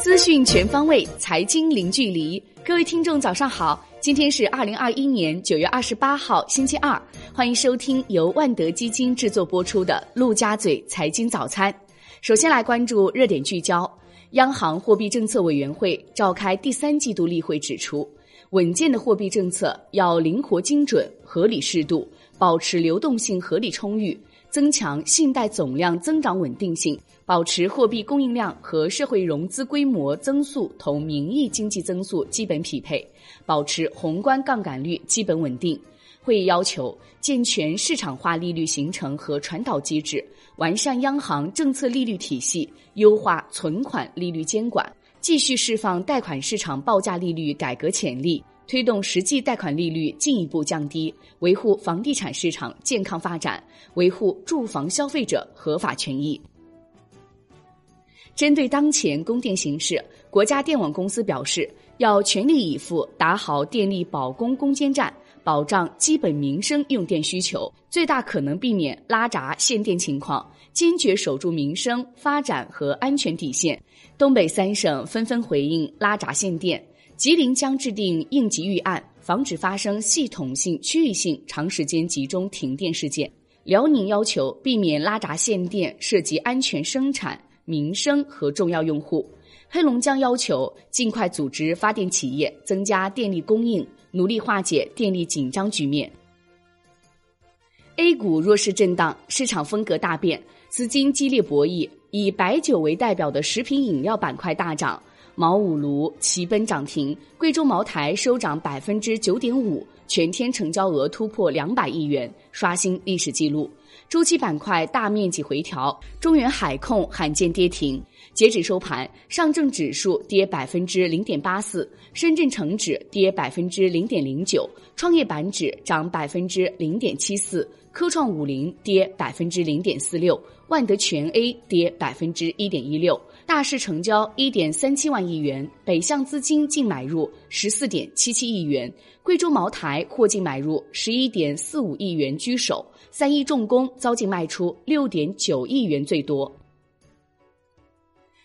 资讯全方位，财经零距离。各位听众，早上好！今天是二零二一年九月二十八号，星期二。欢迎收听由万德基金制作播出的《陆家嘴财经早餐》。首先来关注热点聚焦。央行货币政策委员会召开第三季度例会，指出，稳健的货币政策要灵活精准、合理适度，保持流动性合理充裕，增强信贷总量增长稳定性。保持货币供应量和社会融资规模增速同名义经济增速基本匹配，保持宏观杠杆率基本稳定。会议要求健全市场化利率形成和传导机制，完善央行政策利率体系，优化存款利率监管，继续释放贷款市场报价利率改革潜力，推动实际贷款利率进一步降低，维护房地产市场健康发展，维护住房消费者合法权益。针对当前供电形势，国家电网公司表示，要全力以赴打好电力保供攻坚战，保障基本民生用电需求，最大可能避免拉闸限电情况，坚决守住民生发展和安全底线。东北三省纷纷回应拉闸限电，吉林将制定应急预案，防止发生系统性、区域性、长时间集中停电事件。辽宁要求避免拉闸限电涉及安全生产。民生和重要用户，黑龙江要求尽快组织发电企业增加电力供应，努力化解电力紧张局面。A 股弱势震荡，市场风格大变，资金激烈博弈，以白酒为代表的食品饮料板块大涨，茅五炉齐奔涨停，贵州茅台收涨百分之九点五，全天成交额突破两百亿元，刷新历史记录。周期板块大面积回调，中原海控罕见跌停。截止收盘，上证指数跌百分之零点八四，深圳成指跌百分之零点零九，创业板指涨百分之零点七四，科创五零跌百分之零点四六，万德全 A 跌百分之一点一六。大市成交一点三七万亿元，北向资金净买入十四点七七亿元，贵州茅台获净买入十一点四五亿元居首。三一重工遭净卖出六点九亿元最多。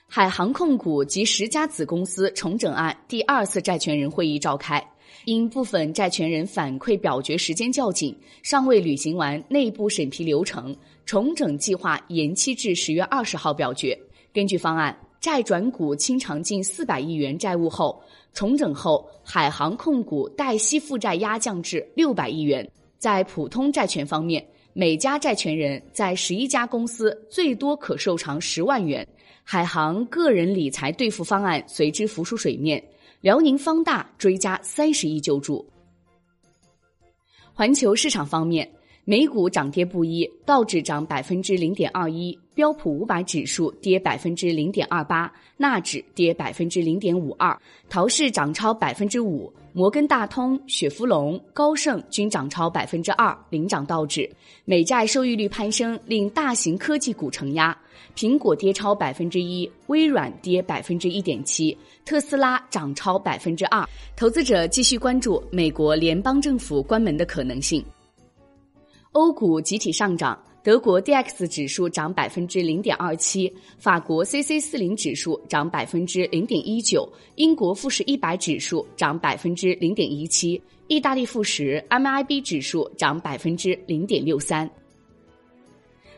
海航控股及十家子公司重整案第二次债权人会议召开，因部分债权人反馈表决时间较紧，尚未履行完内部审批流程，重整计划延期至十月二十号表决。根据方案，债转股清偿近四百亿元债务后，重整后海航控股贷息负债压降至六百亿元。在普通债权方面，每家债权人在十一家公司最多可受偿十万元，海航个人理财兑付方案随之浮出水面。辽宁方大追加三十亿救助。环球市场方面。美股涨跌不一，道指涨百分之零点二一，标普五百指数跌百分之零点二八，纳指跌百分之零点五二，陶氏涨超百分之五，摩根大通、雪佛龙、高盛均涨超百分之二，领涨道指。美债收益率攀升，令大型科技股承压，苹果跌超百分之一，微软跌百分之一点七，特斯拉涨超百分之二。投资者继续关注美国联邦政府关门的可能性。欧股集体上涨，德国 D X 指数涨百分之零点二七，法国 C C 四零指数涨百分之零点一九，英国富时一百指数涨百分之零点一七，意大利富时 M I B 指数涨百分之零点六三。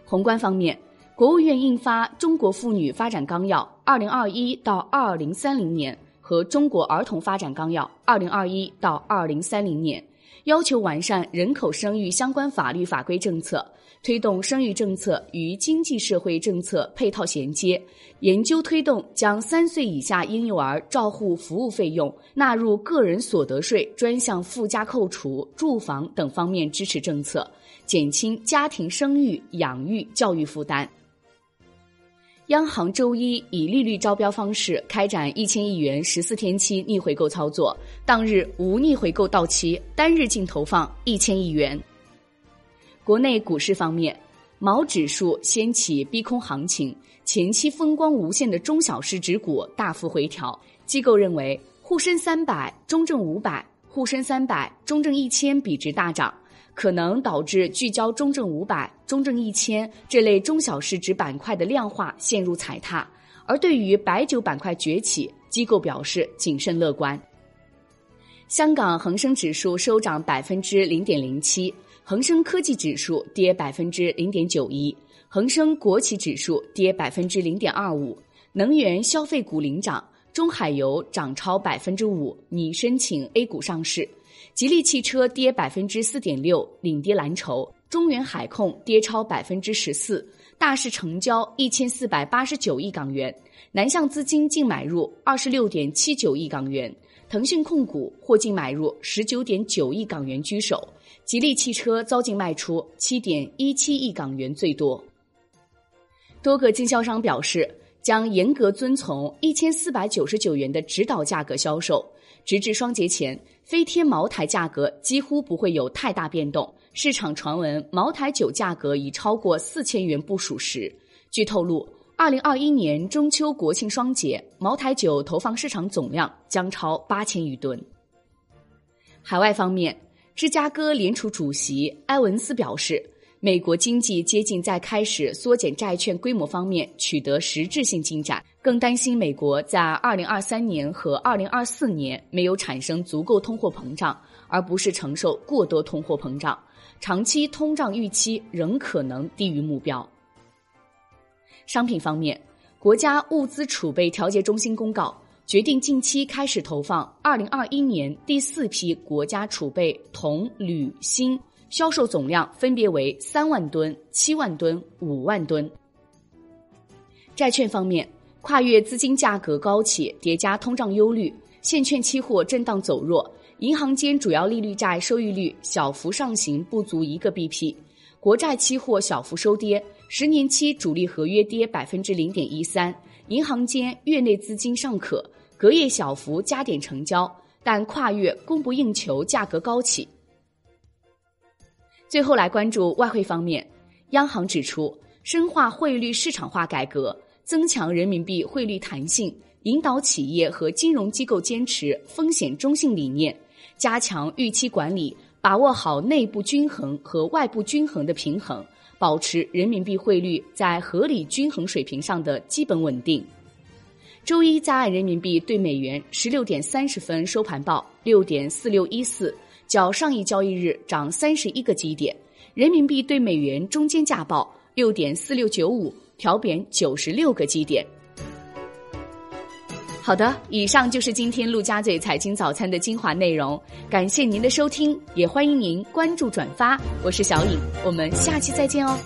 宏观方面，国务院印发《中国妇女发展纲要（二零二一到二零三零年）》和《中国儿童发展纲要（二零二一到二零三零年）》。要求完善人口生育相关法律法规政策，推动生育政策与经济社会政策配套衔接，研究推动将三岁以下婴幼儿照护服务费用纳入个人所得税专项附加扣除、住房等方面支持政策，减轻家庭生育、养育、教育负担。央行周一以利率招标方式开展一千亿元十四天期逆回购操作，当日无逆回购到期，单日净投放一千亿元。国内股市方面，毛指数掀起逼空行情，前期风光无限的中小市值股大幅回调。机构认为，沪深三百、中证五百、沪深三百、中证一千比值大涨，可能导致聚焦中证五百、中证一千这类中小市值板块的量化陷入踩踏。而对于白酒板块崛起，机构表示谨慎乐观。香港恒生指数收涨百分之零点零七，恒生科技指数跌百分之零点九一，恒生国企指数跌百分之零点二五。能源消费股领涨，中海油涨超百分之五，拟申请 A 股上市。吉利汽车跌百分之四点六，领跌蓝筹。中原海控跌超百分之十四，大市成交一千四百八十九亿港元，南向资金净买入二十六点七九亿港元。腾讯控股获净买入十九点九亿港元居首，吉利汽车遭净卖出七点一七亿港元最多。多个经销商表示，将严格遵从一千四百九十九元的指导价格销售，直至双节前，飞天茅台价格几乎不会有太大变动。市场传闻茅台酒价格已超过四千元不属实。据透露。二零二一年中秋国庆双节，茅台酒投放市场总量将超八千余吨。海外方面，芝加哥联储主席埃文斯表示，美国经济接近在开始缩减债券规模方面取得实质性进展，更担心美国在二零二三年和二零二四年没有产生足够通货膨胀，而不是承受过多通货膨胀，长期通胀预期仍可能低于目标。商品方面，国家物资储备调节中心公告决定，近期开始投放二零二一年第四批国家储备铜、铝、锌，销售总量分别为三万吨、七万吨、五万吨。债券方面，跨越资金价格高企，叠加通胀忧虑，现券期货震荡走弱，银行间主要利率债收益率小幅上行，不足一个 BP，国债期货小幅收跌。十年期主力合约跌百分之零点一三，银行间月内资金尚可，隔夜小幅加点成交，但跨越供不应求，价格高企。最后来关注外汇方面，央行指出，深化汇率市场化改革，增强人民币汇率弹性，引导企业和金融机构坚持风险中性理念，加强预期管理，把握好内部均衡和外部均衡的平衡。保持人民币汇率在合理均衡水平上的基本稳定。周一在岸人民币对美元十六点三十分收盘报六点四六一四，较上一交易日涨三十一个基点。人民币对美元中间价报六点四六九五，调贬九十六个基点。好的，以上就是今天陆家嘴财经早餐的精华内容，感谢您的收听，也欢迎您关注转发。我是小颖，我们下期再见哦。